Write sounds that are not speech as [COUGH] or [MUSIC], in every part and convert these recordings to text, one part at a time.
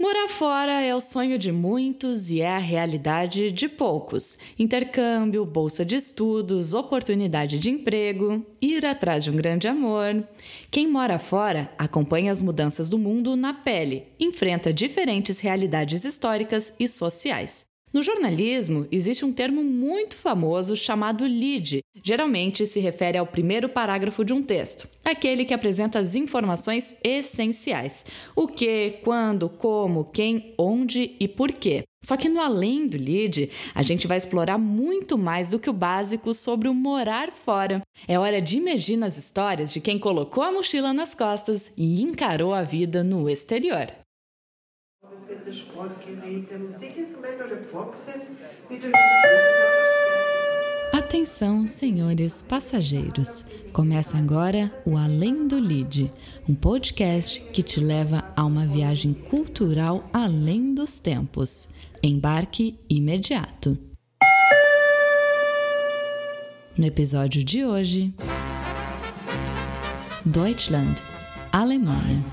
Morar fora é o sonho de muitos e é a realidade de poucos. Intercâmbio, bolsa de estudos, oportunidade de emprego, ir atrás de um grande amor. Quem mora fora acompanha as mudanças do mundo na pele, enfrenta diferentes realidades históricas e sociais. No jornalismo, existe um termo muito famoso chamado lead. Geralmente se refere ao primeiro parágrafo de um texto, aquele que apresenta as informações essenciais: o que, quando, como, quem, onde e por quê. Só que no além do lead, a gente vai explorar muito mais do que o básico sobre o morar fora. É hora de imergir nas histórias de quem colocou a mochila nas costas e encarou a vida no exterior du Atenção, senhores passageiros. Começa agora o Além do Lead, um podcast que te leva a uma viagem cultural além dos tempos. Embarque imediato. No episódio de hoje, Deutschland, Alemanha.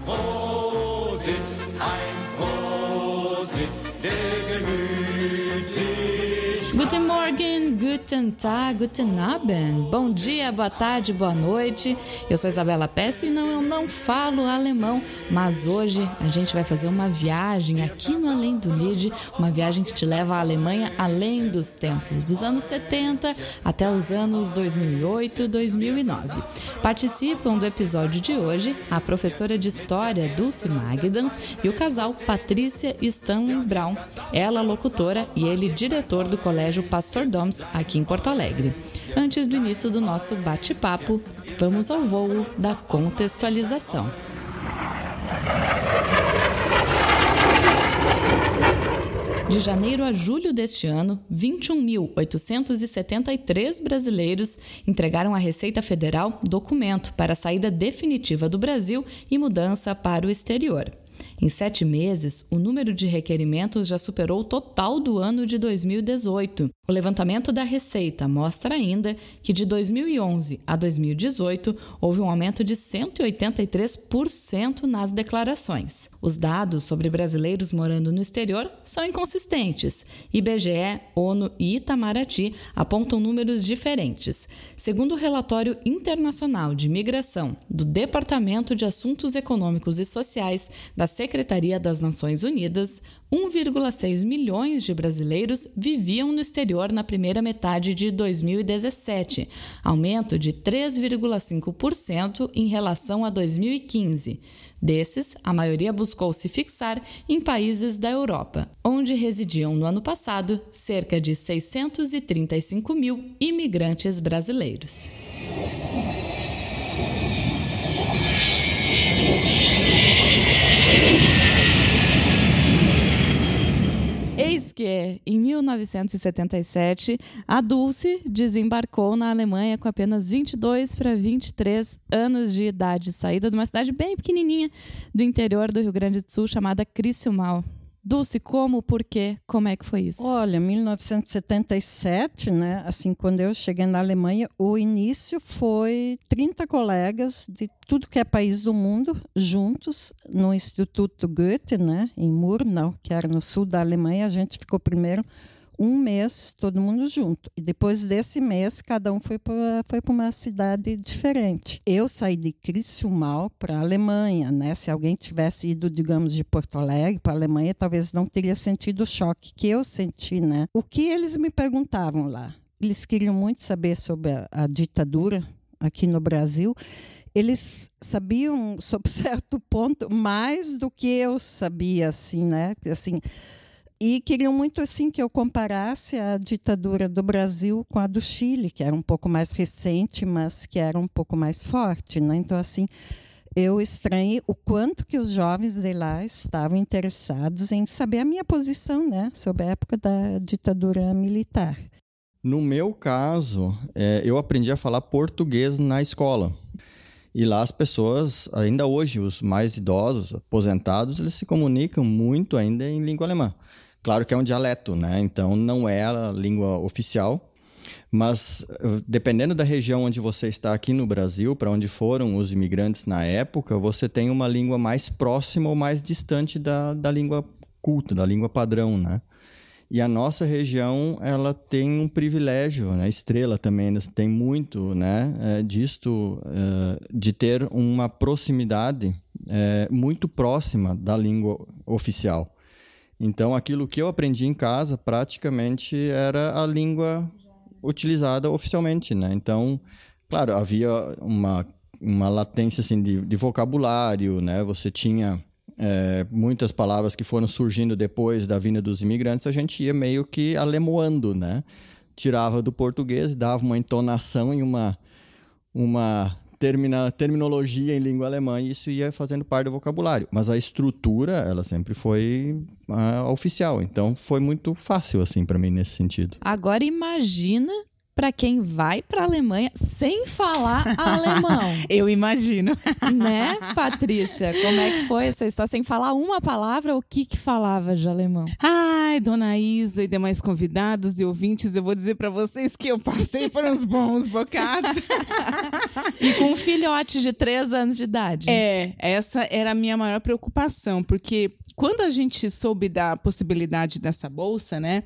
Morgen, guten Tag, guten Abend. Bom dia, boa tarde, boa noite. Eu sou Isabela Pesce e não, eu não falo alemão, mas hoje a gente vai fazer uma viagem aqui no Além do Lid, uma viagem que te leva à Alemanha além dos tempos, dos anos 70 até os anos 2008, 2009. Participam do episódio de hoje a professora de História Dulce Magdans e o casal Patrícia Stanley Brown, ela locutora e ele diretor do Colégio Pastor Doms, aqui em Porto Alegre. Antes do início do nosso bate-papo, vamos ao voo da contextualização. De janeiro a julho deste ano, 21.873 brasileiros entregaram à Receita Federal documento para a saída definitiva do Brasil e mudança para o exterior. Em sete meses, o número de requerimentos já superou o total do ano de 2018. O levantamento da Receita mostra ainda que de 2011 a 2018 houve um aumento de 183% nas declarações. Os dados sobre brasileiros morando no exterior são inconsistentes. IBGE, ONU e Itamaraty apontam números diferentes. Segundo o relatório internacional de migração do Departamento de Assuntos Econômicos e Sociais da Secretaria das Nações Unidas, 1,6 milhões de brasileiros viviam no exterior na primeira metade de 2017, aumento de 3,5% em relação a 2015. Desses, a maioria buscou se fixar em países da Europa, onde residiam no ano passado cerca de 635 mil imigrantes brasileiros. Que, em 1977, a Dulce desembarcou na Alemanha com apenas 22 para 23 anos de idade, saída de uma cidade bem pequenininha do interior do Rio Grande do Sul chamada Criciúmal. Dulce, como, por quê, como é que foi isso? Olha, 1977, né? Assim, quando eu cheguei na Alemanha, o início foi 30 colegas de tudo que é país do mundo juntos no Instituto Goethe, né? Em Murnau, que era no sul da Alemanha. A gente ficou primeiro um mês todo mundo junto. E depois desse mês, cada um foi para foi uma cidade diferente. Eu saí de Criciúmal para a Alemanha, né? Se alguém tivesse ido, digamos, de Porto Alegre para a Alemanha, talvez não teria sentido o choque que eu senti, né? O que eles me perguntavam lá? Eles queriam muito saber sobre a, a ditadura aqui no Brasil eles sabiam, [LAUGHS] sob certo ponto, mais do que eu sabia, assim, né? Assim, e queriam muito assim que eu comparasse a ditadura do Brasil com a do Chile, que era um pouco mais recente, mas que era um pouco mais forte, né? Então assim, eu estranhei o quanto que os jovens de lá estavam interessados em saber a minha posição, né, sobre a época da ditadura militar. No meu caso, é, eu aprendi a falar português na escola. E lá as pessoas, ainda hoje, os mais idosos, aposentados, eles se comunicam muito ainda em língua alemã. Claro que é um dialeto, né? Então não é a língua oficial, Mas dependendo da região onde você está aqui no Brasil, para onde foram os imigrantes na época, você tem uma língua mais próxima ou mais distante da, da língua culta, da língua padrão, né? E a nossa região, ela tem um privilégio, né? Estrela também né? tem muito, né? É, disto, é, de ter uma proximidade é, muito próxima da língua oficial. Então, aquilo que eu aprendi em casa, praticamente, era a língua utilizada oficialmente, né? Então, claro, havia uma, uma latência, assim, de, de vocabulário, né? Você tinha é, muitas palavras que foram surgindo depois da vinda dos imigrantes, a gente ia meio que alemoando, né? Tirava do português, dava uma entonação e uma, uma termina, terminologia em língua alemã e isso ia fazendo parte do vocabulário. Mas a estrutura, ela sempre foi uh, oficial. Então foi muito fácil, assim, para mim, nesse sentido. Agora imagina para quem vai para a Alemanha sem falar [LAUGHS] alemão. Eu imagino. Né, Patrícia? Como é que foi essa história? Sem falar uma palavra, o que que falava de alemão? Ai, dona Isa e demais convidados e ouvintes, eu vou dizer para vocês que eu passei por uns bons bocados. [LAUGHS] e com um filhote de três anos de idade. É, essa era a minha maior preocupação, porque quando a gente soube da possibilidade dessa bolsa, né?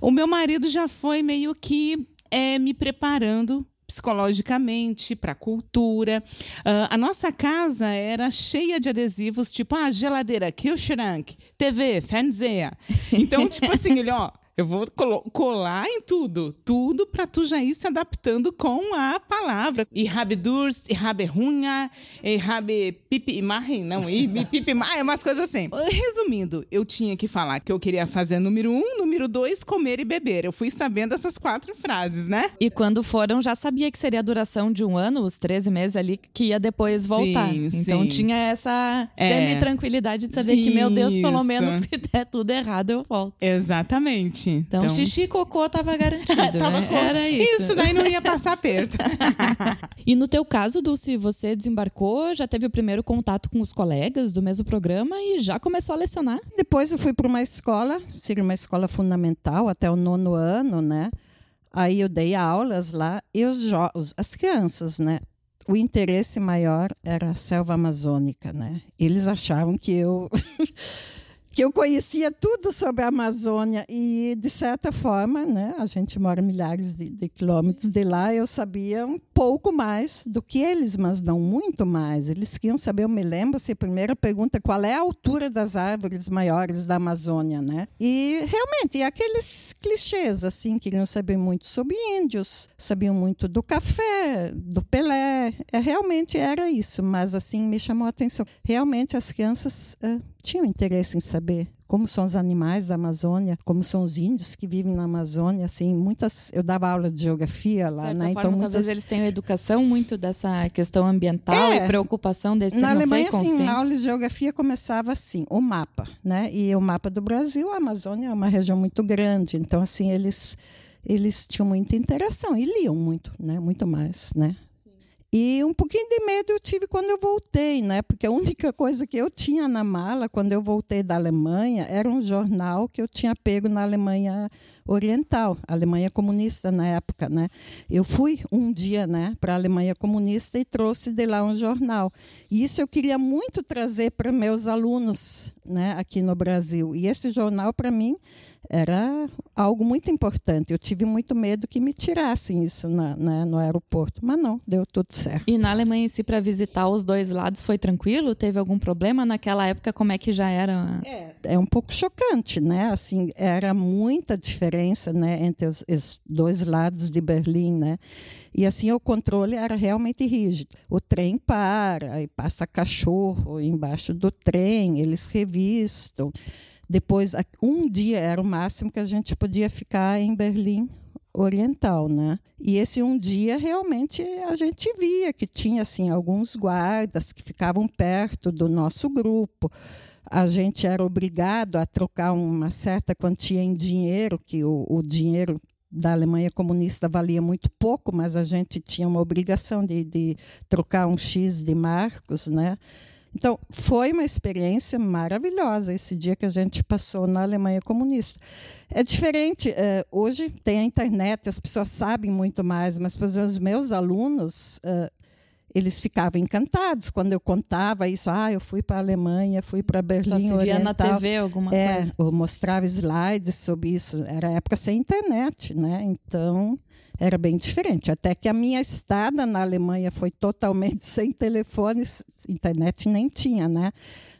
O meu marido já foi meio que é, me preparando psicologicamente, para a cultura. Uh, a nossa casa era cheia de adesivos, tipo, ah, geladeira, Kühlschrank, TV, Fernseher. Então, tipo assim, ele, ó, eu vou colar em tudo, tudo para tu já ir se adaptando com a palavra. E habe Durst, e habe runha, e habe pipi marrin, não, e [LAUGHS] pipi é umas coisas assim. Resumindo, eu tinha que falar que eu queria fazer número um, número dois, comer e beber. Eu fui sabendo essas quatro frases, né? E quando foram, já sabia que seria a duração de um ano, os 13 meses ali, que ia depois voltar. Sim, então sim. tinha essa é. semi-tranquilidade de saber Isso. que, meu Deus, pelo menos [LAUGHS] se der tudo errado, eu volto. Exatamente. Então, então... xixi e cocô tava garantido, [LAUGHS] tava né? Era isso. Isso, daí não ia passar perto. [LAUGHS] e no teu caso, Dulce, você desembarcou, já teve o primeiro contato com os colegas do mesmo programa e já começou a lecionar? Depois eu fui para uma escola, seria uma escola fundamental até o nono ano, né? Aí eu dei aulas lá e os, as crianças, né? o interesse maior era a selva amazônica, né? Eles achavam que eu [LAUGHS] que eu conhecia tudo sobre a Amazônia e, de certa forma, né, a gente mora milhares de, de, quilômetros de lá, eu sabia um pouco mais do que eles, mas não muito mais. Eles queriam saber, eu me lembro, se a primeira pergunta, qual é a altura das árvores maiores da Amazônia, né? E, realmente, aqueles clichês, assim, queriam saber muito sobre índios, sabiam muito do café, do Pelé, é, realmente era isso, mas, assim, me chamou a atenção. Realmente, as crianças... tinham interesse em saber como são os animais da Amazônia, como são os índios que vivem na Amazônia, assim, muitas, eu dava aula de geografia lá, né? então muitas talvez eles tenham educação muito dessa questão ambiental é, e preocupação desse Na Alemanha, assim, a aula de geografia começava assim, o mapa, né? E o mapa do Brasil, a Amazônia é uma região muito grande, então assim, eles eles tinham muita interação e liam muito, né? Muito mais, né? E um pouquinho de medo eu tive quando eu voltei, né? Porque a única [LAUGHS] coisa que eu tinha na mala quando eu voltei da Alemanha era um jornal que eu tinha pego na Alemanha Oriental, Alemanha comunista na época, né? Eu fui um dia, né, para a Alemanha comunista e trouxe de lá um jornal. E isso eu queria muito trazer para meus alunos, né, aqui no Brasil. E esse jornal para mim era algo muito importante. Eu tive muito medo que me tirassem isso na, na, no aeroporto, mas não, deu tudo certo. E na Alemanha, se para visitar os dois lados foi tranquilo? Teve algum problema naquela época? Como é que já era? É, é um pouco chocante, né? Assim, era muita diferença, né, entre os, os dois lados de Berlim, né? E assim o controle era realmente rígido. O trem para, e passa cachorro embaixo do trem, eles revistam. Depois, um dia era o máximo que a gente podia ficar em Berlim Oriental, né? E esse um dia realmente a gente via que tinha assim alguns guardas que ficavam perto do nosso grupo. A gente era obrigado a trocar uma certa quantia em dinheiro, que o, o dinheiro da Alemanha comunista valia muito pouco, mas a gente tinha uma obrigação de, de trocar um X de marcos, né? Então, foi uma experiência maravilhosa esse dia que a gente passou na Alemanha comunista. É diferente, uh, hoje tem a internet, as pessoas sabem muito mais, mas, por exemplo, os meus alunos, uh, eles ficavam encantados quando eu contava isso. Ah, eu fui para a Alemanha, fui para Berlim Só se via na TV alguma é, coisa. Eu mostrava slides sobre isso. Era época sem internet, né? Então era bem diferente. Até que a minha estada na Alemanha foi totalmente [LAUGHS] sem telefones, internet nem tinha, né?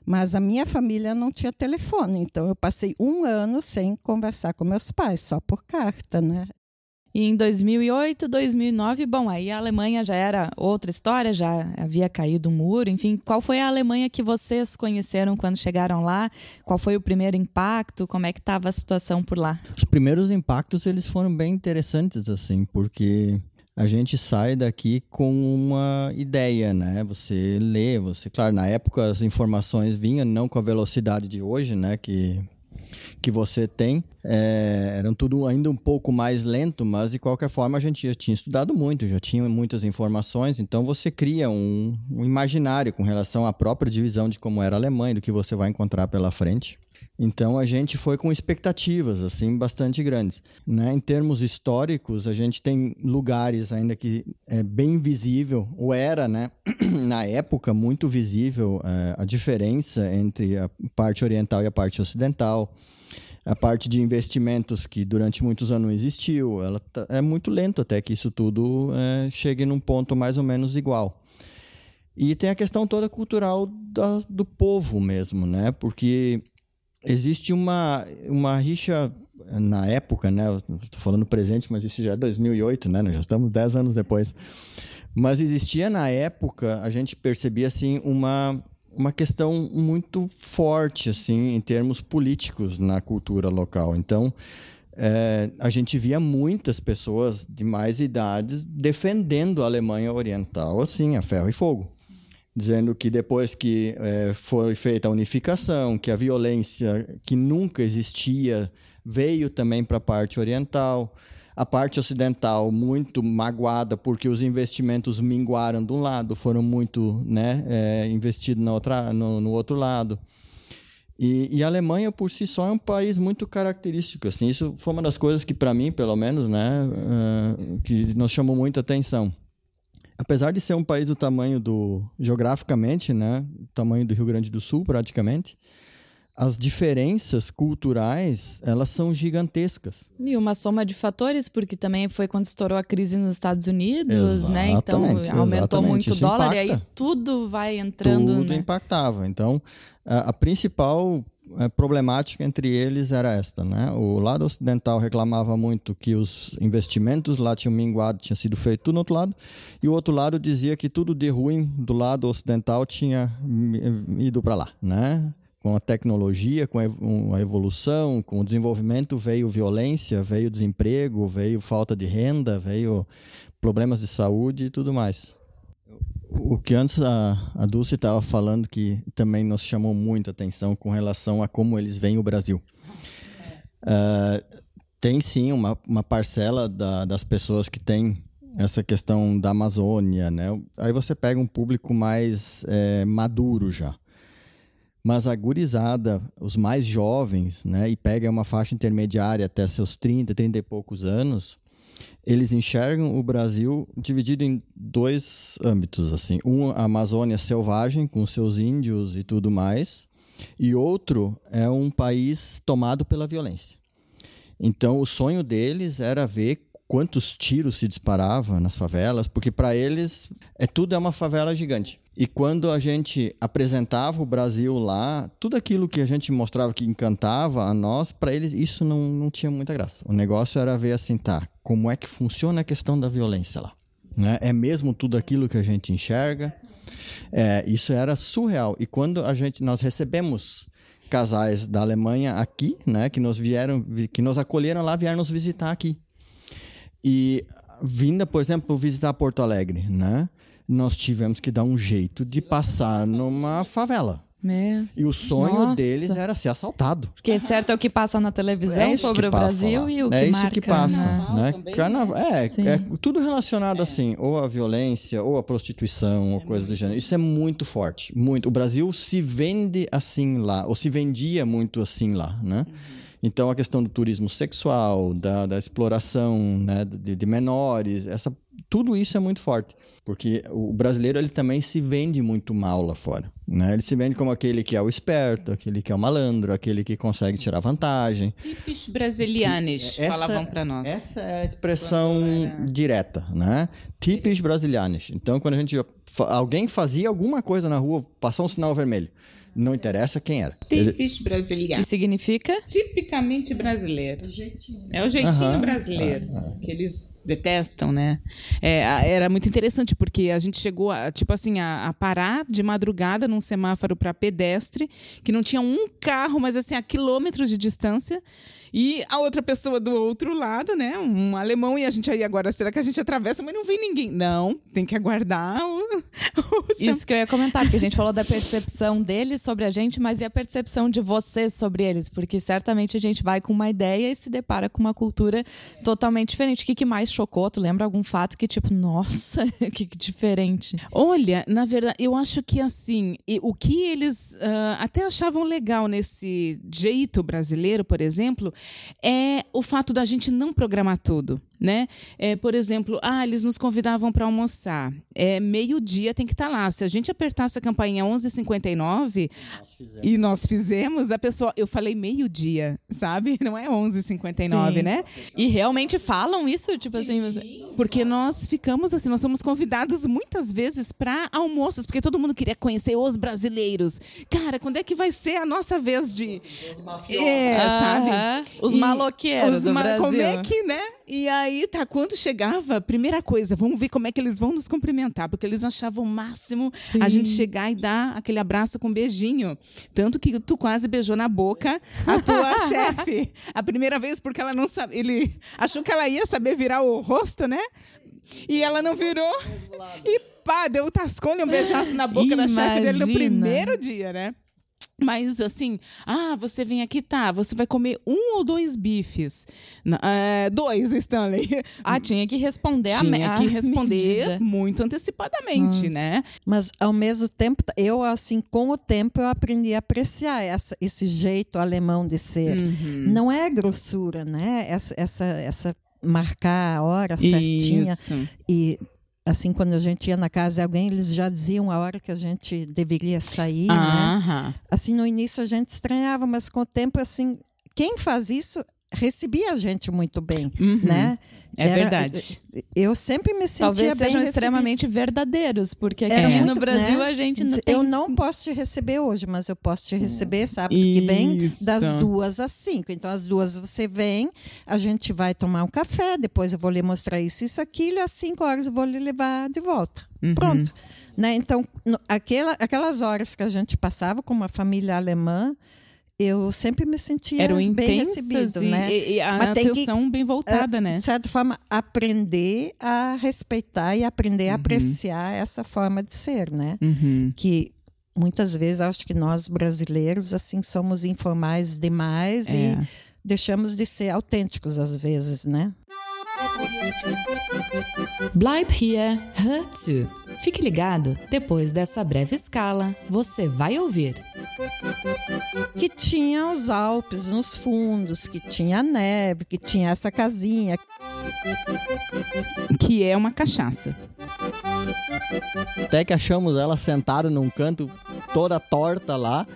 Mas a minha família não tinha telefone, então eu passei um ano sem conversar com meus pais, só por carta, né? E em 2008, 2009, bom, aí a Alemanha já era outra história, já havia caído o muro, enfim. Qual foi a Alemanha que vocês conheceram quando chegaram lá? Qual foi o primeiro impacto? Como é que estava a situação por lá? Os primeiros impactos, eles foram bem interessantes, assim, porque a gente sai daqui com uma ideia, né? Você lê, você, claro, na época as informações vinham não com a velocidade de hoje, né? Que que você tem é, eram tudo ainda um pouco mais lento, mas de qualquer forma a gente já tinha estudado muito, já tinha muitas informações, então você cria um, um imaginário com relação à própria divisão de como era a Alemanha, do que você vai encontrar pela frente. Então a gente foi com expectativas assim bastante grandes, né? Em termos históricos, a gente tem lugares ainda que é bem visível, ou era, né? [CLEARS THROAT] Na época muito visível é, a diferença entre a parte oriental e a parte ocidental a parte de investimentos que durante muitos anos não existiu, ela tá, é muito lento até que isso tudo é, chegue num ponto mais ou menos igual. E tem a questão toda cultural da, do povo mesmo, né? Porque existe uma, uma rixa na época, né? Estou falando presente, mas isso já é 2008, né? Nós já estamos 10 anos depois. Mas existia na época, a gente percebia assim uma uma questão muito forte assim em termos políticos na cultura local. Então, é, a gente via muitas pessoas de mais idades defendendo a Alemanha Oriental assim, a ferro e fogo. Dizendo que depois que é, foi feita a unificação, que a violência que nunca existia veio também para a parte oriental, a parte ocidental muito magoada porque os investimentos minguaram de um lado, foram muito né, é, investidos na outra, no, no outro lado. E, e, a Alemanha, por si só, é um país muito característico. Assim, isso foi uma das coisas que, para mim, pelo menos, né, uh, que nos chamou muita atenção. Apesar de ser um país do tamanho do. geograficamente, né, tamanho do Rio Grande do Sul, praticamente, as diferenças culturais elas são gigantescas. E uma soma de fatores, porque também foi quando estourou a crise nos Estados Unidos, né? Então aumentou muito o dólar impacta. e aí tudo vai entrando. Tudo né? impactava. Então a, a principal problemática entre eles era esta, né? O lado ocidental reclamava muito que os investimentos lá tinham minguado, tinha sido feito tudo no outro lado, e o outro lado dizia que tudo de ruim do lado ocidental tinha ido para lá, né? com a tecnologia, com a evolução, com o desenvolvimento, veio violência, veio desemprego, veio falta de renda, veio problemas de saúde e tudo mais. O que antes a, a Dulce estava falando que também nos chamou muita atenção com relação a como eles veem o Brasil. Uh, tem sim uma, uma parcela da, das pessoas que tem essa questão da Amazônia, né? Aí você pega um público mais é, maduro já. Mas a gurizada, os mais jovens, né, e pega uma faixa intermediária até seus 30, 30 e poucos anos, eles enxergam o Brasil dividido em dois âmbitos, assim. Um, a Amazônia selvagem, com seus índios e tudo mais, e outro é um país tomado pela violência. Então, o sonho deles era ver quantos tiros se disparava nas favelas, porque para eles é tudo é uma favela gigante. E quando a gente apresentava o Brasil lá, tudo aquilo que a gente mostrava que encantava a nós, para eles isso não, não tinha muita graça. O negócio era ver assim, tá, como é que funciona a questão da violência lá. Né? É mesmo tudo aquilo que a gente enxerga? É, isso era surreal. E quando a gente, nós recebemos casais da Alemanha aqui, né, que nos vieram, que nos acolheram lá, vieram nos visitar aqui. E vinda, por exemplo, visitar Porto Alegre, né? nós tivemos que dar um jeito de passar numa favela. Meu. E o sonho Nossa. deles era ser assaltado. Porque de certo é o que passa na televisão É isso sobre que o passa Brasil lá. e o que é isso marca. que passa, na- né? também, Carnaval, é, é tudo relacionado assim, ou a violência, ou a prostituição, ou coisa do gênero. Isso é muito forte, muito. O Brasil se vende assim lá, ou se vendia muito assim lá, né? Então a questão do turismo sexual, da, da exploração, né, de, de menores, essa, tudo isso é muito forte, porque o brasileiro ele também se vende muito mal lá fora, né? Ele se vende como aquele que é o esperto, aquele que é o malandro, aquele que consegue tirar vantagem. Tipos brasilianos, Essa- falavam para nós. Essa é a expressão direta, né? Tipos brasilianos. Então, quando a gente alguém fazia alguma coisa na rua, passou um sinal vermelho, não interessa quem era. Ele- Tipos Que significa? Tipicamente brasileiro. É o jeitinho Aham. brasileiro. Que eles detestam, né? É, era muito interessante, porque a gente chegou, a, tipo assim, a, a parar de madrugada num semáforo para pedestre, que não tinha um carro, mas assim, a quilômetros de distância. E a outra pessoa do outro lado, né? Um alemão, e a gente aí agora, será que a gente atravessa? Mas não vem ninguém. Não, tem que aguardar o, [LAUGHS] o Isso que eu ia comentar, porque a gente falou da percepção deles sobre a gente, mas e a percepção de vocês sobre eles? Porque certamente a gente vai com uma ideia e se depara com uma cultura totalmente diferente. O que, que mais chocou? Tu lembra algum fato que, tipo, nossa, que [LAUGHS] que diferente? Olha, na verdade, eu acho que assim, o que eles ah, até achavam legal nesse jeito brasileiro, por exemplo, é o fato da gente não programar tudo. Né? É, por exemplo, ah, eles nos convidavam para almoçar. É, meio-dia tem que estar lá. Se a gente apertasse a campainha 11h59 e nós fizemos, a pessoa. Eu falei meio-dia, sabe? [LAUGHS] Não é 11h59, Sim. né? E realmente falam isso? Tipo assim, você... Porque nós ficamos assim, nós somos convidados muitas vezes para almoços, porque todo mundo queria conhecer os brasileiros. Cara, quando é que vai ser a nossa vez de. É, sabe? Os E maloqueiros os do ma- Brasil. Como é que, né? E aí, tá, quando chegava, primeira coisa, vamos ver como é que eles vão nos cumprimentar, porque eles achavam o máximo a gente chegar e dar aquele abraço com um beijinho. Tanto que tu quase beijou na boca a tua [LAUGHS] chefe. A primeira vez, porque ela não sabe. Ele achou que ela ia saber virar o rosto, né? E ela não virou. E pá, deu um tascone, um beijaço na boca da chefe dele no Imagina. primeiro dia, né? Mas assim, ah, você vem aqui, tá? Você vai comer um ou dois bifes? É, dois, o Stanley. [LAUGHS] Ah, tinha que responder a Tinha que [LAUGHS] responder medida. muito antecipadamente, né? Mas, ao mesmo tempo, eu, assim, com o tempo, eu aprendi a apreciar essa, esse jeito alemão de ser. Uhum. Não é grossura, né? Essa, essa, essa marcar a hora certinha. Isso. E, assim, quando a gente ia na casa de alguém, eles já diziam a hora que a gente deveria sair, né? Assim, no início a gente estranhava, mas com o tempo, assim, quem faz isso recebia a gente muito bem, né? É verdade. Eu sempre me sentia Talvez bem sejam extremamente verdadeiros, porque aqui Era no Brasil né? a gente não tem... Eu não posso te receber hoje, mas eu posso te receber sábado que vem, Isso. das duas às cinco. Então, às duas você vem, a gente vai tomar um café, depois eu vou lhe mostrar isso, isso, aquilo, e às cinco horas eu vou lhe levar de volta. Uhum. Pronto. Né? Então, aquela, aquelas horas que a gente passava com uma família alemã, eu sempre me sentia Eram bem recebido, e, né? e- e a Mas tem que- atenção bem voltada, né? De certa forma, aprender a respeitar e aprender a apreciar essa forma de ser, né? Uhum. Que muitas vezes acho que nós brasileiros assim somos informais demais É. e deixamos de ser autênticos às vezes, né? Bleib hier, hör zu. Fique ligado, depois dessa breve escala, você vai ouvir. Que tinha os Alpes nos fundos, que tinha neve, que tinha essa casinha. Que é uma cachaça. Até que achamos ela sentada num canto, toda torta lá.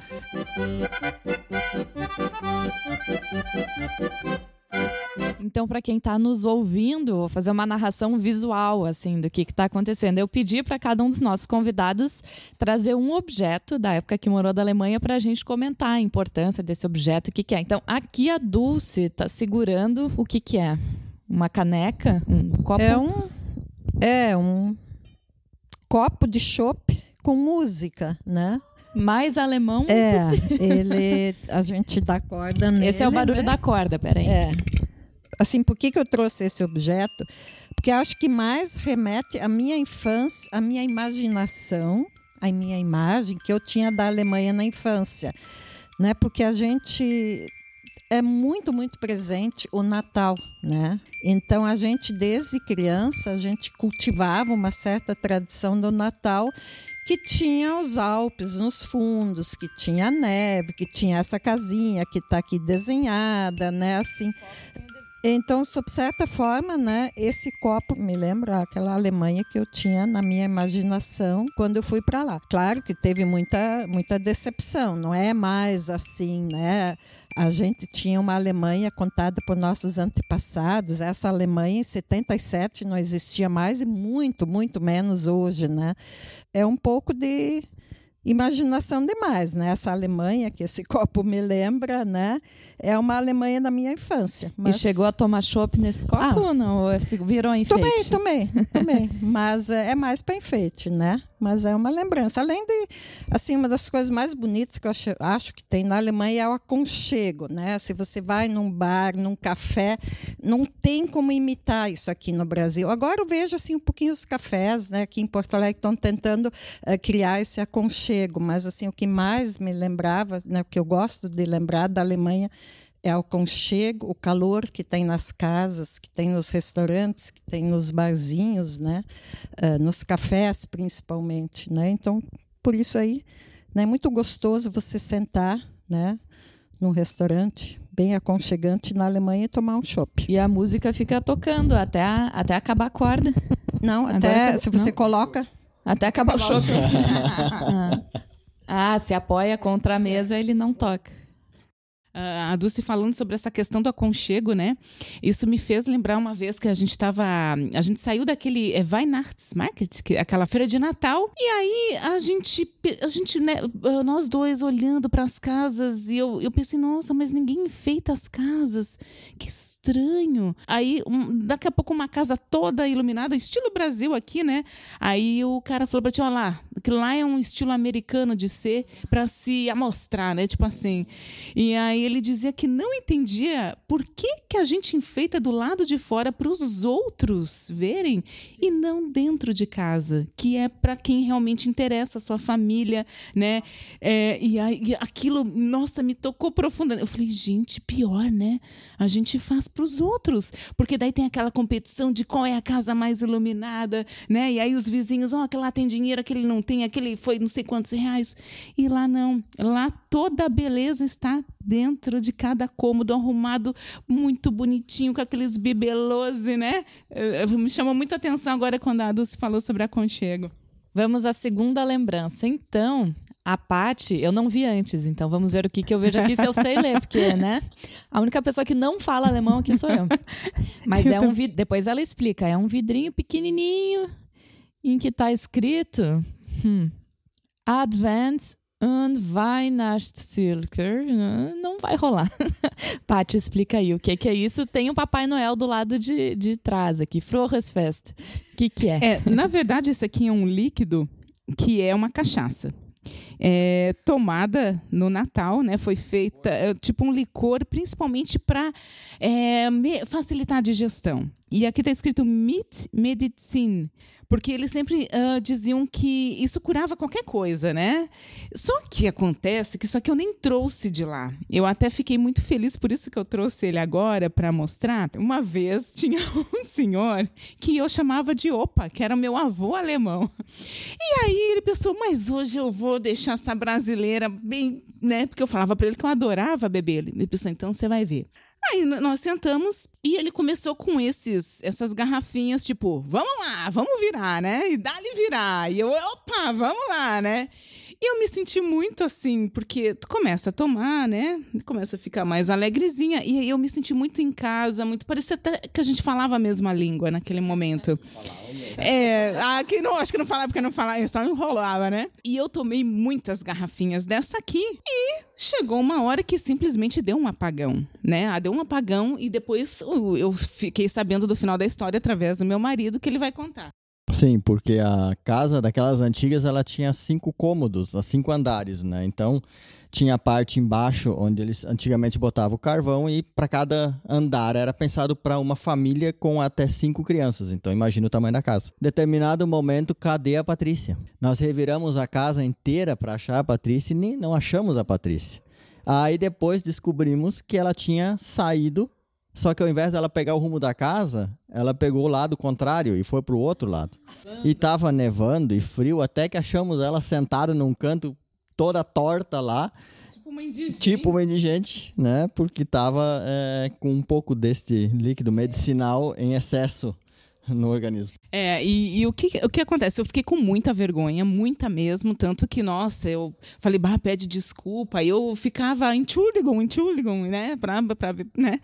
Então, para quem está nos ouvindo, vou fazer uma narração visual assim do que está acontecendo. Eu pedi para cada um dos nossos convidados trazer um objeto da época que morou da Alemanha para a gente comentar a importância desse objeto, o que, que é. Então, aqui a Dulce está segurando o que, que é? Uma caneca? Um copo? É um é um copo de chopp com música, né? Mais alemão É, impossível. ele a gente dá corda nele. Esse é o barulho né? da corda, peraí. É. Assim, por que, que eu trouxe esse objeto? Porque acho que mais remete à minha infância, à minha imaginação, à a minha imagem que eu tinha da Alemanha na infância, né? Porque a gente é muito, muito presente o Natal, né? Então a gente desde criança a gente cultivava uma certa tradição do Natal que tinha os Alpes nos fundos, que tinha neve, que tinha essa casinha que está aqui desenhada, né? Assim, então, sob certa forma, né, esse copo me lembra aquela Alemanha que eu tinha na minha imaginação quando eu fui para lá. Claro que teve muita, muita decepção, não é mais assim, né? A gente tinha uma Alemanha contada por nossos antepassados. Essa Alemanha em 77 não existia mais e muito, muito menos hoje, né? É um pouco de imaginação demais, né? Essa Alemanha que esse [LAUGHS] copo me lembra, né? É uma Alemanha da minha infância. Mas... E chegou a tomar chopp nesse copo ah, ou não? Virou enfeite? Tomei, tomei, tomei. Mas é mais para enfeite, né? mas é uma lembrança. Além de, assim, uma das coisas mais bonitas que eu acho, acho, que tem na Alemanha é o aconchego, né? Se você vai num bar, num café, não tem como imitar isso aqui no Brasil. Agora eu vejo, assim, um pouquinho os cafés, né? Aqui em Porto Alegre estão tentando uh, criar esse aconchego, mas, assim, o que mais me lembrava, né? O que eu gosto de lembrar da Alemanha é o conchego, o calor que tem nas casas, que tem nos restaurantes, que tem nos barzinhos, né? Uh, nos cafés principalmente, né? Então, por isso aí, né? é muito gostoso você sentar, né? Num restaurante bem aconchegante na Alemanha e tomar um chopp. E a música fica tocando até, a, até acabar a corda. Não, até se você não. coloca até acabar o chopp. [LAUGHS] ah. ah, se apoia contra a mesa, ele não toca a Dulce falando sobre essa questão do aconchego, né? Isso me fez lembrar uma vez que a gente estava. A gente saiu daquele é, Weihnachtsmarket, que, aquela feira de Natal, e aí a gente, a gente né, nós dois olhando para as casas, e eu, eu pensei, nossa, mas ninguém enfeita as casas, que estranho. Aí, um, daqui a pouco, uma casa toda iluminada, estilo Brasil aqui, né? Aí o cara falou para ti, olha lá, que lá é um estilo americano de ser para se amostrar, né? Tipo assim. E aí ele dizia que não entendia por que, que a gente enfeita do lado de fora para os outros verem e não dentro de casa, que é para quem realmente interessa, a sua família, né? É, e, aí, e aquilo, nossa, me tocou profundamente. Eu falei, gente, pior, né? A gente faz para os outros, porque daí tem aquela competição de qual é a casa mais iluminada, né? E aí os vizinhos, ó, oh, aquele lá tem dinheiro, aquele não tem, aquele foi não sei quantos reais. E lá não, lá toda a beleza está dentro de cada cômodo arrumado muito bonitinho com aqueles bibelose, né? Me chamou muita atenção agora quando a Dulce falou sobre aconchego. Vamos à segunda lembrança. Então, a Pati, eu não vi antes, então vamos ver o que, que eu vejo aqui se eu sei ler, porque, né? A única pessoa que não fala alemão aqui sou eu. Mas é um vidro, depois ela explica, é um vidrinho pequenininho em que está escrito hum, Advance Weihnachtszirkel. Não vai rolar. [LAUGHS] Paty, explica aí o que, que é isso. Tem o um Papai Noel do lado de, de trás aqui. Frohesfest. O que, que é? é? Na verdade, esse aqui é um líquido que é uma cachaça. É, tomada no Natal, né? Foi feita é, tipo um licor, principalmente para é, facilitar a digestão. E aqui está escrito Mit Medicine, porque eles sempre uh, diziam que isso curava qualquer coisa, né? Só que acontece que isso aqui eu nem trouxe de lá. Eu até fiquei muito feliz por isso que eu trouxe ele agora para mostrar. Uma vez tinha [LAUGHS] um senhor que eu chamava de Opa, que era meu avô alemão. E aí ele pensou, mas hoje eu vou deixar essa brasileira bem, né? Porque eu falava para ele que eu adorava beber. Ele pensou, então você vai ver. Aí nós sentamos e ele começou com esses, essas garrafinhas, tipo, vamos lá, vamos virar, né? E dá-lhe virar. E eu, opa, vamos lá, né? E eu me senti muito assim, porque tu começa a tomar, né? Começa a ficar mais alegrezinha. E eu me senti muito em casa, muito. Parecia até que a gente falava a mesma língua naquele momento. É, aqui não, acho que não falava porque não falava, só enrolava, né? E eu tomei muitas garrafinhas dessa aqui e chegou uma hora que simplesmente deu um apagão, né? Ah, deu um apagão e depois eu fiquei sabendo do final da história através do meu marido que ele vai contar. Sim, porque a casa daquelas antigas ela tinha cinco cômodos, cinco andares, né? Então tinha a parte embaixo onde eles antigamente botavam o carvão e para cada andar era pensado para uma família com até cinco crianças. Então imagina o tamanho da casa. Determinado momento, cadê a Patrícia? Nós reviramos a casa inteira para achar a Patrícia e nem não achamos a Patrícia. Aí depois descobrimos que ela tinha saído só que ao invés dela pegar o rumo da casa, ela pegou o lado contrário e foi pro outro lado. E tava nevando e frio, até que achamos ela sentada num canto toda torta lá. Tipo uma indigente. Tipo uma indigente, né? Porque tava é, com um pouco deste líquido medicinal em excesso [LAUGHS] no organismo. É, e, e, o, que, o que acontece? Eu fiquei com muita vergonha, muita mesmo, tanto que, nossa, eu falei, bah, pede desculpa, e eu ficava em Chuligon, né, pra, pra, né,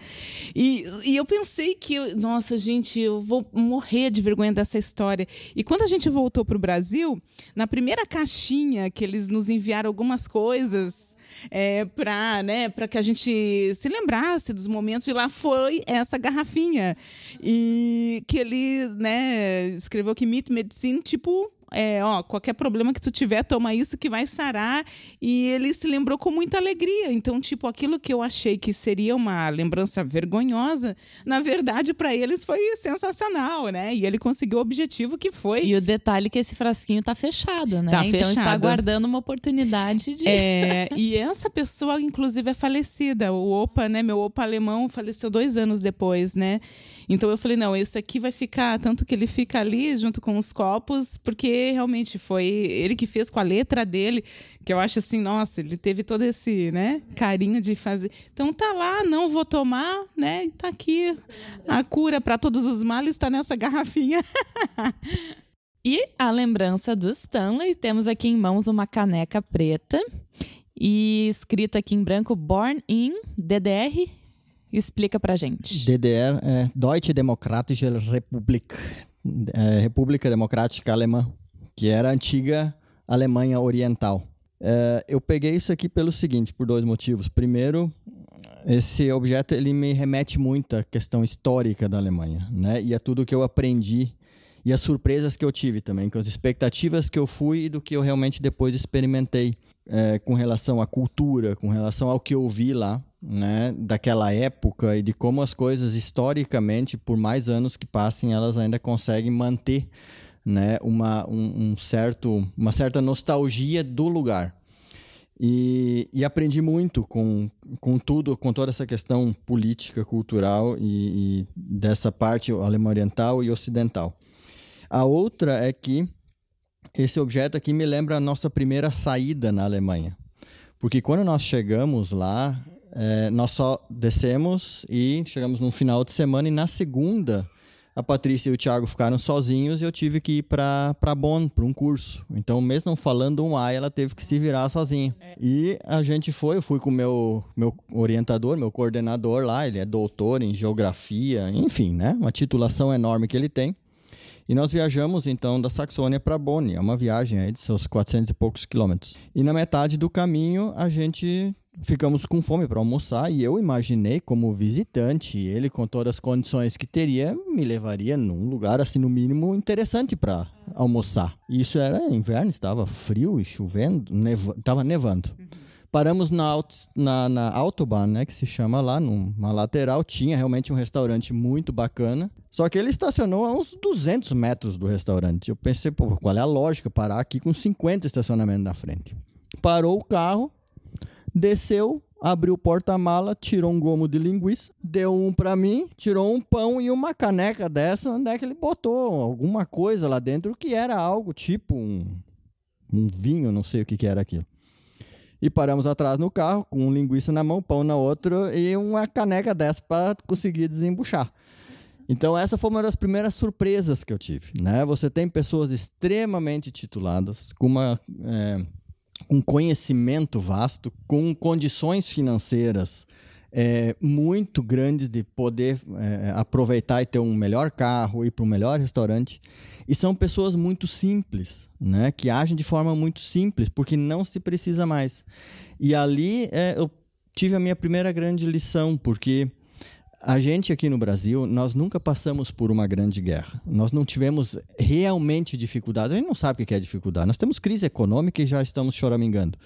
e, e eu pensei que, nossa, gente, eu vou morrer de vergonha dessa história, e quando a gente voltou pro Brasil, na primeira caixinha que eles nos enviaram algumas coisas, é, para né, que a gente se lembrasse dos momentos de lá, foi essa garrafinha, e que ele, né, escreveu que Meat Medicine, tipo, é, ó, qualquer problema que tu tiver, toma isso que vai sarar. E ele se lembrou com muita alegria. Então, tipo, aquilo que eu achei que seria uma lembrança vergonhosa, na verdade, para eles foi sensacional, né? E ele conseguiu o objetivo que foi. E o detalhe é que esse frasquinho tá fechado, né? Tá então fechado. está aguardando uma oportunidade de. É, e essa pessoa, inclusive, é falecida. O Opa, né? Meu Opa alemão faleceu dois anos depois, né? Então eu falei, não, esse aqui vai ficar, tanto que ele fica ali junto com os copos, porque realmente foi ele que fez com a letra dele, que eu acho assim, nossa, ele teve todo esse, né, carinho de fazer. Então tá lá, não vou tomar, né? E tá aqui a cura para todos os males está nessa garrafinha. [LAUGHS] e a lembrança do Stanley, temos aqui em mãos uma caneca preta e escrito aqui em branco Born in DDR. Explica pra gente. DDR é Deutsche Demokratische Republik, é, República Democrática Alemã que era a antiga Alemanha Oriental. É, eu peguei isso aqui pelo seguinte, por dois motivos. Primeiro, esse objeto ele me remete muito à questão histórica da Alemanha, né? E a tudo que eu aprendi e as surpresas que eu tive também, com as expectativas que eu fui e do que eu realmente depois experimentei é, com relação à cultura, com relação ao que eu vi lá, né? Daquela época e de como as coisas historicamente, por mais anos que passem, elas ainda conseguem manter né, uma, um, um certo, uma certa nostalgia do lugar. E, e, aprendi muito com, com tudo, com toda essa questão política, cultural e, e, dessa parte alemã oriental e ocidental. A outra é que esse objeto aqui me lembra a nossa primeira saída na Alemanha. Porque quando nós chegamos lá, é, nós só descemos e chegamos no final de semana e na segunda a Patrícia e o Thiago ficaram sozinhos e eu tive que ir para Bonn, para um curso. Então, mesmo não falando um A, ela teve que se virar sozinha. É. E a gente foi, eu fui com o meu, meu orientador, meu coordenador lá, ele é doutor em geografia, enfim, né? Uma titulação enorme que ele tem. E nós viajamos então da Saxônia para Bonn, é uma viagem aí de seus 400 e poucos quilômetros. E na metade do caminho a gente ficamos com fome para almoçar e eu imaginei como visitante, ele com todas as condições que teria, me levaria num lugar assim no mínimo interessante para almoçar. Isso era inverno, estava frio e chovendo, neva, estava nevando. Paramos na, na, na Autobahn, né, que se chama lá, numa lateral, tinha realmente um restaurante muito bacana. Só que ele estacionou a uns 200 metros do restaurante. Eu pensei, pô, qual é a lógica parar aqui com 50 estacionamentos na frente? Parou o carro, desceu, abriu o porta-mala, tirou um gomo de linguiça, deu um para mim, tirou um pão e uma caneca dessa, onde é que ele botou alguma coisa lá dentro que era algo tipo um, um vinho, não sei o que, que era aquilo. E paramos atrás no carro, com um linguiça na mão, pão na outra e uma caneca dessa para conseguir desembuchar. Então essa foi uma das primeiras surpresas que eu tive, né? Você tem pessoas extremamente tituladas, com uma é, um conhecimento vasto, com condições financeiras é, muito grandes de poder é, aproveitar e ter um melhor carro, ir para um melhor restaurante. E são pessoas muito simples, né? que agem de forma muito simples, porque não se precisa mais. E ali é, eu tive a minha primeira grande lição, porque a gente aqui no Brasil, nós nunca passamos por uma grande guerra. Nós não tivemos realmente dificuldade. A gente não sabe o que é dificuldade. Nós temos crise econômica e já estamos choramingando.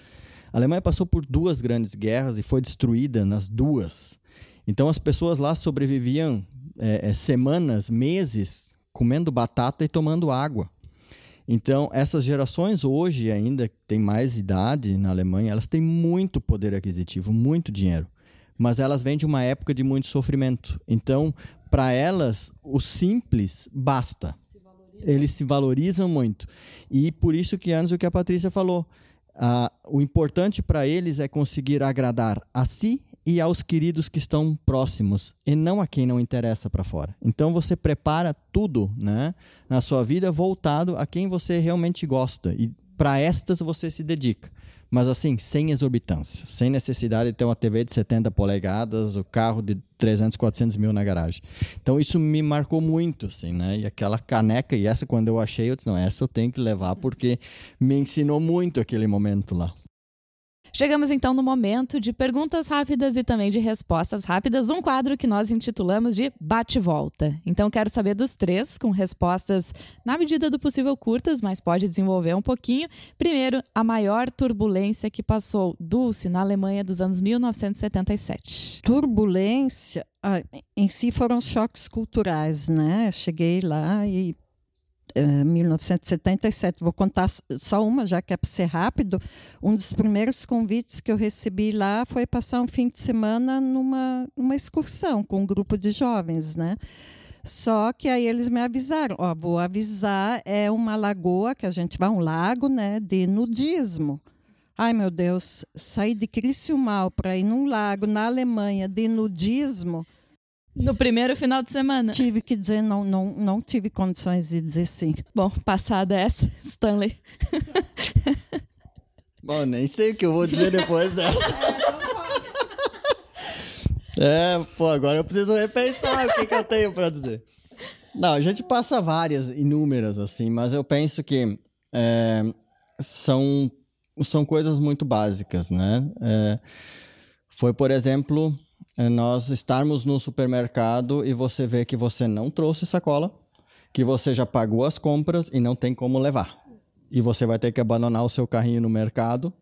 A Alemanha passou por duas grandes guerras e foi destruída nas duas. Então as pessoas lá sobreviviam é, é, semanas, meses, comendo batata e tomando água. Então, essas gerações hoje ainda têm mais idade na Alemanha, elas têm muito poder aquisitivo, muito dinheiro. Mas elas vêm de uma época de muito sofrimento. Então, para elas, o simples basta. Se Eles se valorizam muito. E por isso que antes o que a Patrícia falou, o importante para eles é conseguir agradar a si e aos queridos que estão próximos e não a quem não interessa para fora. Então você prepara tudo, né, na sua vida voltado a quem você realmente gosta e para estas você se dedica. Mas assim, sem exorbitância, sem necessidade de ter uma TV de 70 polegadas, o carro de 300, 400 mil na garagem. Então isso me marcou muito, assim, né? E aquela caneca, e essa quando eu achei, eu disse, não, essa eu tenho que levar porque me ensinou muito aquele momento lá. Chegamos então no momento de perguntas rápidas e também de respostas rápidas, um quadro que nós intitulamos de Bate-Volta. Então quero saber dos três, com respostas na medida do possível curtas, mas pode desenvolver um pouquinho. Primeiro, a maior turbulência que passou Dulce na Alemanha dos anos 1977. Turbulência, ah, em si foram choques culturais, né? Cheguei lá e 1977. Eh, Vou contar só uma, já que é para ser rápido. Um dos primeiros convites que eu recebi lá foi passar um fim de semana numa, numa excursão com um grupo de jovens, né? Só que aí eles me avisaram, ó, vou avisar, é uma lagoa que a gente vai um lago, né, de nudismo. Ai, meu Deus, sair de Criciúmal para ir num lago na Alemanha de nudismo, no primeiro final de semana. Tive que dizer, não, não, não tive condições de dizer sim. Bom, passada essa, [LAUGHS] Stanley. Bom, nem sei o que eu vou dizer depois [LAUGHS] dessa. É, pô, agora eu preciso repensar o que, que eu tenho para dizer. Não, a gente passa várias, inúmeras, assim, mas eu penso que é, são, são coisas muito básicas, né? É, foi, por exemplo, é nós estarmos no supermercado e você vê que você não trouxe sacola, que você já pagou as compras e não tem como levar. E você vai ter que abandonar o seu carrinho no mercado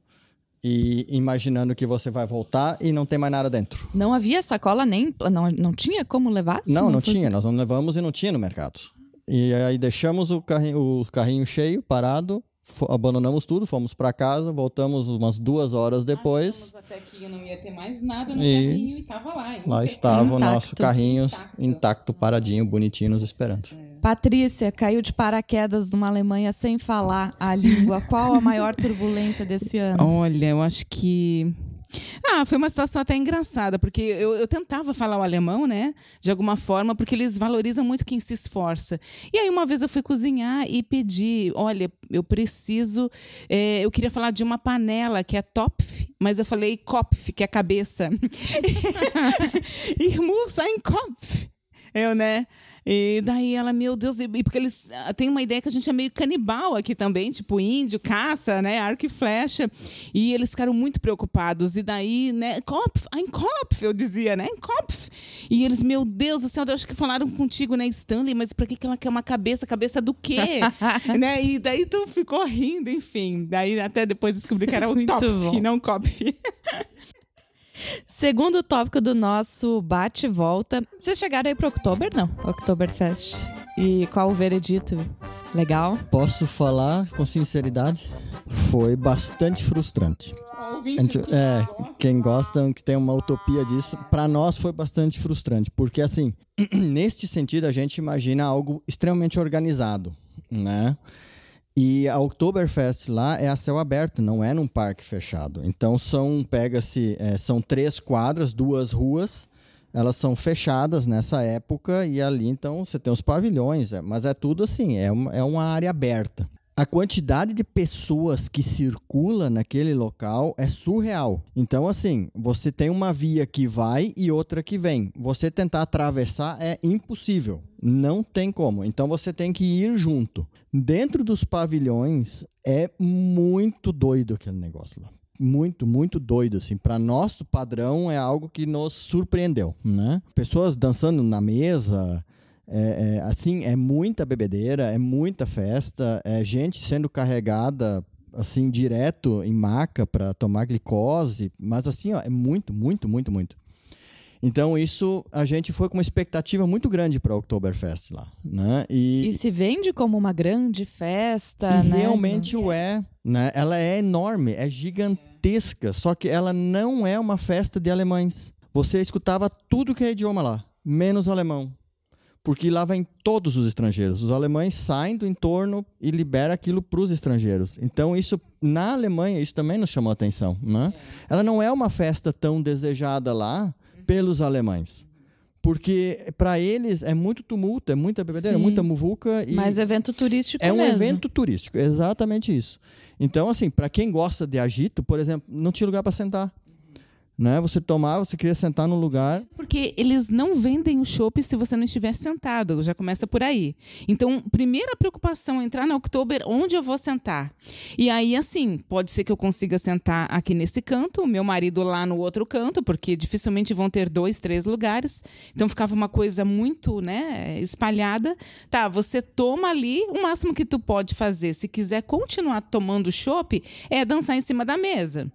e imaginando que você vai voltar e não tem mais nada dentro. Não havia sacola nem não, não tinha como levar? Não, não, não tinha. Nós não levamos e não tinha no mercado. E aí deixamos o carrinho, o carrinho cheio, parado, abandonamos tudo, fomos para casa, voltamos umas duas horas depois. Achamos até que não ia ter mais nada no e carrinho e tava lá. Lá estava o nosso carrinho intacto. intacto, paradinho, bonitinho, nos esperando. É. Patrícia, caiu de paraquedas numa Alemanha sem falar a língua. Qual a maior turbulência desse ano? Olha, eu acho que ah, foi uma situação até engraçada, porque eu, eu, tentava falar o alemão, né? De alguma forma, porque eles valorizam muito quem se esforça. E aí, uma vez eu fui cozinhar e pedi: olha, eu preciso. É, eu queria falar de uma panela que é Topf, mas eu falei Kopf, que é cabeça. [LAUGHS] [LAUGHS] Irmão, sai em Kopf. Eu, né? E daí ela, meu Deus, e porque eles ah, têm uma ideia que a gente é meio canibal aqui também, tipo índio, caça, né, arco e flecha. E eles ficaram muito preocupados. E daí, né, Kopf, ein Kopf, eu dizia, né, ein Kopf. E eles, meu Deus do céu, eu acho que falaram contigo, né, Stanley, mas pra que, que ela quer uma cabeça? Cabeça do quê? [LAUGHS] né? E daí tu ficou rindo, enfim. Daí até depois descobri que era o [LAUGHS] Topf, não Kopf. [LAUGHS] Segundo tópico do nosso bate-volta. Vocês chegaram aí pro Oktober, não? Oktoberfest. E qual o veredito? Legal? Posso falar com sinceridade? Foi bastante frustrante. Gente, é, quem gosta, que tem uma utopia disso, para nós foi bastante frustrante, porque assim, [CLEARS THROAT] neste sentido a gente imagina algo extremamente organizado, né? E a Oktoberfest lá é a céu aberto, não é num parque fechado. Então são pega-se é, são três quadras, duas ruas, elas são fechadas nessa época e ali então você tem os pavilhões, é, mas é tudo assim, é uma, é uma área aberta a quantidade de pessoas que circula naquele local é surreal. Então, assim, você tem uma via que vai e outra que vem. Você tentar atravessar é impossível. Não tem como. Então, você tem que ir junto. Dentro dos pavilhões é muito doido aquele negócio lá. muito, muito doido, assim. Para nosso padrão é algo que nos surpreendeu, né? Pessoas dançando na mesa, é, é, assim, é muita bebedeira, é muita festa, é gente sendo carregada assim direto em maca para tomar glicose, mas assim, ó, é muito, muito, muito, muito. Então isso a gente foi com uma expectativa muito grande para o Oktoberfest lá, né? E, e, se vende como uma grande festa, né? Realmente o é, né? Ela é enorme, é gigantesca, só que ela não é uma festa de alemães. Você escutava tudo que é idioma lá, menos alemão. Porque lá vem todos os estrangeiros. Os alemães saem do entorno e liberam aquilo para os estrangeiros. Então, isso, na Alemanha, isso também nos chamou a atenção. Né? É. Ela não é uma festa tão desejada lá, pelos alemães. Porque para eles é muito tumulto, é muita bebedeira, é muita muvuca. E Mas evento turístico É um mesmo. evento turístico, exatamente isso. Então, assim, para quem gosta de agito, por exemplo, não tinha lugar para sentar né? Você tomar, você queria sentar no lugar. Porque eles não vendem o chopp se você não estiver sentado, já começa por aí. Então, primeira preocupação é entrar na Oktober, onde eu vou sentar? E aí, assim, pode ser que eu consiga sentar aqui nesse canto, o meu marido lá no outro canto, porque dificilmente vão ter dois, três lugares. Então, ficava uma coisa muito, né, espalhada. Tá, você toma ali, o máximo que tu pode fazer, se quiser continuar tomando chopp, é dançar em cima da mesa.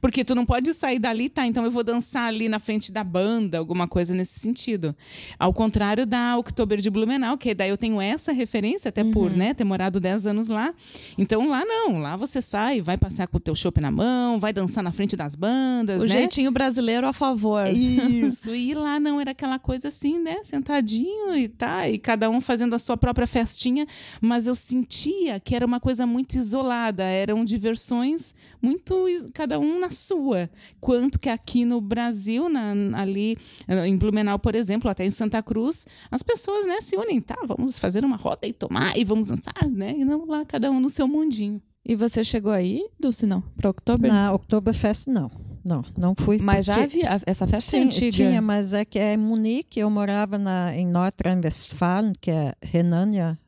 Porque tu não pode sair dali, tá? Então eu vou dançar ali na frente da banda, alguma coisa nesse sentido. Ao contrário da Oktober de Blumenau, que daí eu tenho essa referência, até uhum. por né, ter morado 10 anos lá. Então lá não, lá você sai, vai passear com o teu chopp na mão, vai dançar na frente das bandas. O né? jeitinho brasileiro a favor. Isso. e lá não era aquela coisa assim, né? Sentadinho e tá, e cada um fazendo a sua própria festinha, mas eu sentia que era uma coisa muito isolada, eram diversões muito cada um na sua. Quanto que aqui no Brasil, na, ali em Blumenau, por exemplo, até em Santa Cruz, as pessoas né, se unem, tá? Vamos fazer uma roda e tomar e vamos dançar, né? E não lá, cada um no seu mundinho. E você chegou aí, Dulce, não? Para Oktober? Na Oktoberfest, não. Não, não fui. Mas já havia essa festa Sim, antiga? Tinha, mas é que é em Munique, eu morava na, em Nordrhein-Westfalen, que é Renânia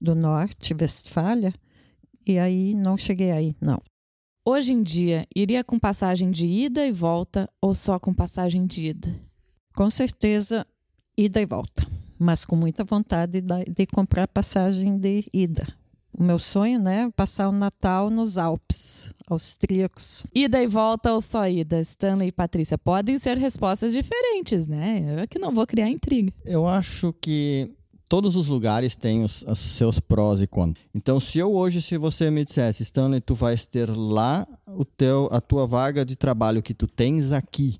do Norte, Westfália, e aí não cheguei aí, não. Hoje em dia, iria com passagem de ida e volta ou só com passagem de ida? Com certeza, ida e volta, mas com muita vontade de, comprar passagem de ida. O meu sonho, né, é passar o Natal nos Alpes austríacos. Ida e volta ou só ida? Stanley e Patrícia, podem ser respostas diferentes, né? Eu é que não vou criar intriga. Eu acho que todos os lugares têm os, os, seus prós e contras. Então, se eu hoje, se você me dissesse, Stanley, tu vais ter lá o teu, a tua vaga de trabalho que tu tens aqui,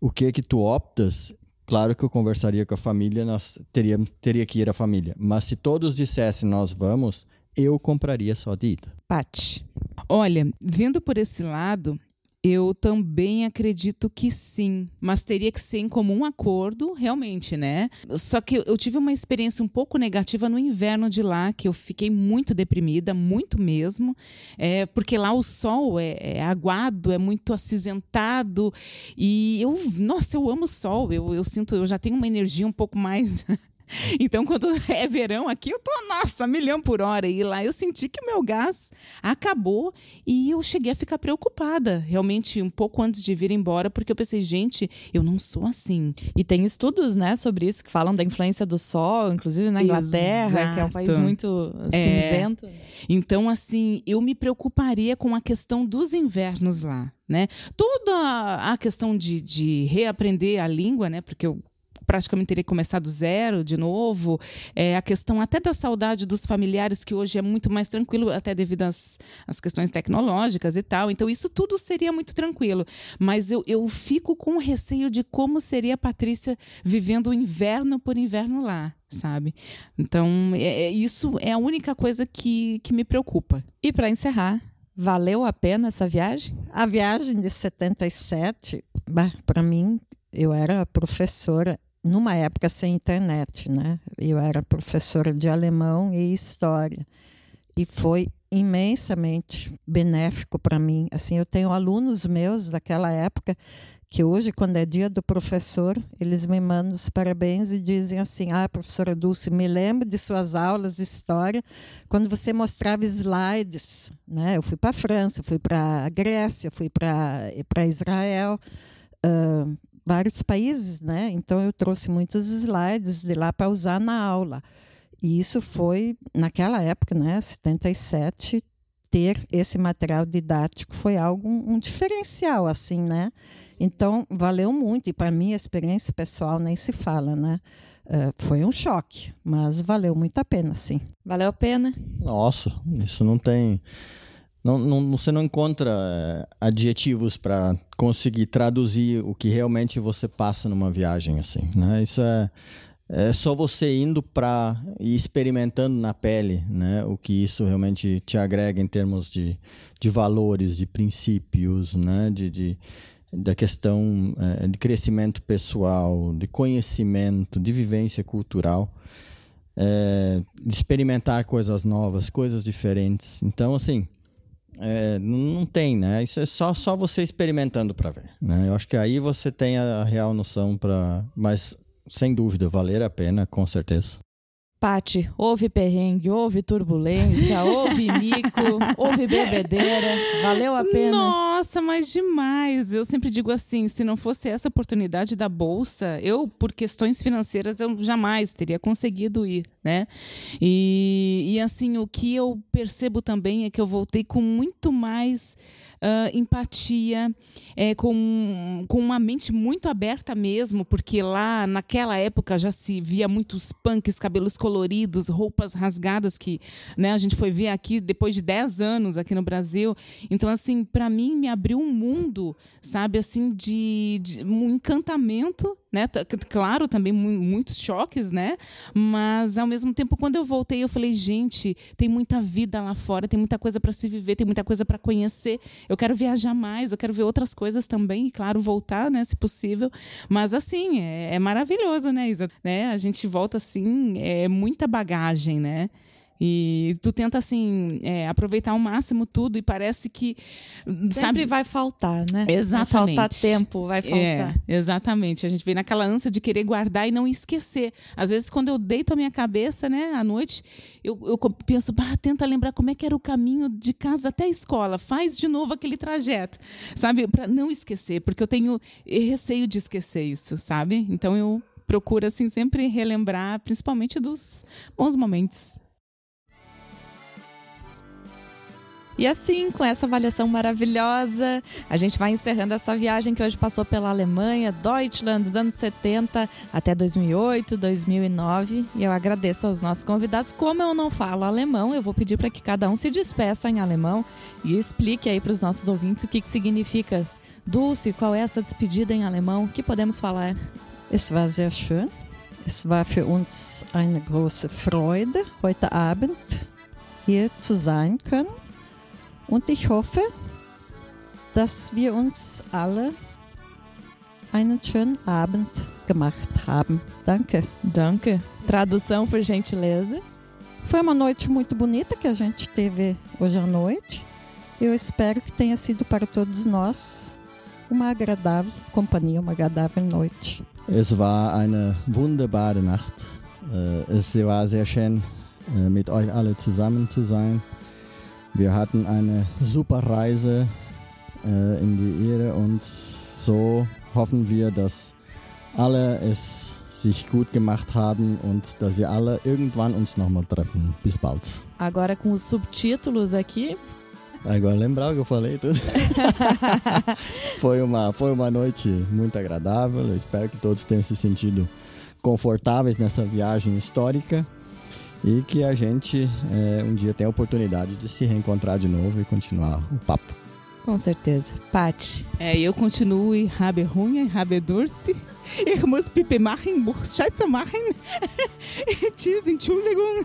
o que que tu optas? Claro que eu conversaria com a família, nós teria, teria que ir a família. Mas se todos dissessem nós vamos, eu compraria só de ida. Pati. Olha, vendo por esse lado, eu também acredito que sim, mas teria que ser em comum acordo, realmente, né? Só que eu tive uma experiência um pouco negativa no inverno de lá, que eu fiquei muito deprimida, muito mesmo, é, porque lá o sol é, é aguado, é muito acinzentado e eu, nossa, eu amo o sol, eu, eu sinto, eu já tenho uma energia um pouco mais [LAUGHS] [LAUGHS] Então, quando [LAUGHS] é verão aqui, eu tô, nossa, milhão por hora. E lá eu senti que o meu gás acabou e eu cheguei a ficar preocupada, realmente, um pouco antes de vir embora, porque eu pensei, gente, eu não sou assim. E tem estudos, né, sobre isso, que falam da influência do sol, inclusive na Inglaterra, Exato. que é um país muito é. cinzento. Então, assim, eu me preocuparia com a questão dos invernos lá. Né? Toda a questão de, de reaprender a língua, né? Porque eu praticamente teria que começar do zero de novo. É, a questão até da saudade dos familiares, que hoje é muito mais tranquilo, até devido às, às questões tecnológicas e tal. Então, isso tudo seria muito tranquilo. Mas eu, eu fico com receio de como seria a Patrícia vivendo inverno por inverno lá sabe? Então, é, é, isso é a única coisa que, que me preocupa. E para encerrar, valeu a pena essa viagem? A viagem de 77, para mim, eu era professora numa época sem internet, né? Eu era professora de alemão e história. E foi imensamente benéfico para mim. Assim, eu tenho alunos meus daquela época que hoje, quando é dia do professor, eles me mandam os parabéns e dizem assim: Ah, professora Dulce, me lembro de suas aulas de história quando você mostrava slides. Né? Eu fui para a França, fui para a Grécia, fui para Israel, uh, vários países, né? Então eu trouxe muitos slides de lá para usar na aula. E isso foi, naquela época, né, 77, ter esse material didático foi algo um, um diferencial assim, né? Então valeu muito e para mim a experiência pessoal nem se fala, né? Uh, foi um choque, mas valeu muito a pena, sim. Valeu a pena? Nossa, isso não tem. Não, não, você não encontra eh, adjetivos para conseguir traduzir o que realmente você passa numa viagem assim, né? Isso é é só você indo para e experimentando na pele, né, o que isso realmente te agrega em termos de, de valores, de princípios, né, de, de da questão é, de crescimento pessoal, de conhecimento, de vivência cultural, é, de experimentar coisas novas, coisas diferentes. Então, assim, é, não tem, né? Isso é só, só você experimentando para ver, né? Eu acho que aí você tem a real noção para, mas sem dúvida, valer a pena, com certeza. Pati, houve perrengue, houve turbulência, [LAUGHS] houve mico, houve bebedeira, valeu a pena? Nossa, mas demais! Eu sempre digo assim, se não fosse essa oportunidade da bolsa, eu, por questões financeiras, eu jamais teria conseguido ir, né? E, e assim, o que eu percebo também é que eu voltei com muito mais uh, empatia, é, com, com uma mente muito aberta mesmo, porque lá naquela época já se via muitos punks, cabelos coloridos, roupas rasgadas, que né, a gente foi ver aqui depois de 10 anos aqui no Brasil. Então, assim, para mim me abriu um mundo, sabe, assim, de, de um encantamento né? Claro, também muitos choques, né? Mas ao mesmo tempo, quando eu voltei, eu falei, gente, tem muita vida lá fora, tem muita coisa para se viver, tem muita coisa para conhecer. Eu quero viajar mais, eu quero ver outras coisas também, e claro, voltar, né, se possível. Mas assim, é, é maravilhoso, né, Isa? Né? A gente volta assim, é muita bagagem, né? E tu tenta, assim, é, aproveitar ao máximo tudo e parece que. Sempre sabe... vai faltar, né? Exatamente. Vai faltar tempo, vai faltar. É, exatamente. A gente vem naquela ânsia de querer guardar e não esquecer. Às vezes, quando eu deito a minha cabeça, né, à noite, eu, eu penso, bah, tenta lembrar como é que era o caminho de casa até a escola. Faz de novo aquele trajeto, sabe? Para não esquecer, porque eu tenho receio de esquecer isso, sabe? Então eu procuro, assim, sempre relembrar, principalmente dos bons momentos. E assim, com essa avaliação maravilhosa, a gente vai encerrando essa viagem que hoje passou pela Alemanha, Deutschland, dos anos 70 até 2008, 2009. E eu agradeço aos nossos convidados. Como eu não falo alemão, eu vou pedir para que cada um se despeça em alemão e explique aí para os nossos ouvintes o que, que significa. Dulce, qual é essa despedida em alemão? O que podemos falar? Es war sehr schön. Es war für uns eine große Freude, heute Abend hier zu sein können. Und ich hoffe, dass wir uns alle einen schönen Abend gemacht haben. Danke. Danke. Tradução, por gentileza. Foi uma noite muito bonita que a gente teve hoje à noite. Eu espero que tenha sido para todos nós uma agradável companhia, uma agradável noite. Es war eine wunderbare Nacht. Äh, es war sehr schön, äh, mit euch alle zusammen zu sein. Wir hatten eine super Reise äh, in die Ehre und so hoffen wir, dass alle es sich gut gemacht haben und dass wir alle irgendwann uns nochmal treffen. Bis bald. Agora com os subtítulos aqui. Agora lembrar o que eu falei tudo. [LAUGHS] foi, uma, foi uma noite muito agradável. Eu espero que todos tenham se sentido confortáveis nessa viagem histórica e que a gente é, um dia tenha a oportunidade de se reencontrar de novo e continuar o papo. Com certeza. Pati. É, eu continuo e habe Hunger, habe Durst. [LAUGHS] Ich muss Pipi machen, muss Scheiße machen. Tschüss, Entschuldigung.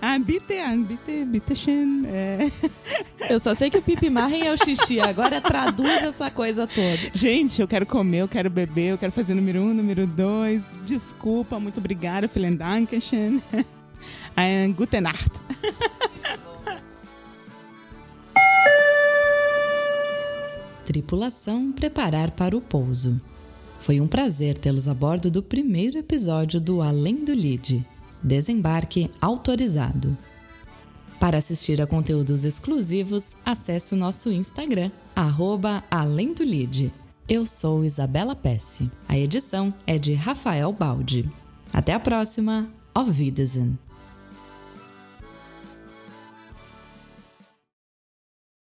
Ah, bitte, ah, bitte, bitte schön. É. [LAUGHS] Eu só sei que o Pipi machen é o xixi. Agora traduz essa coisa toda. Gente, eu quero comer, eu quero beber, eu quero fazer número um, número dois. Desculpa, muito obrigada. Vielen Dank. [LAUGHS] Eine gute Nacht. tripulação preparar para o pouso. Foi um prazer tê-los a bordo do primeiro episódio do Além do Lide. Desembarque autorizado. Para assistir a conteúdos exclusivos, acesse o nosso Instagram, arroba Além do Lide. Eu sou Isabela Pesce. A edição é de Rafael Baldi. Até a próxima. Auf Wiedersehen.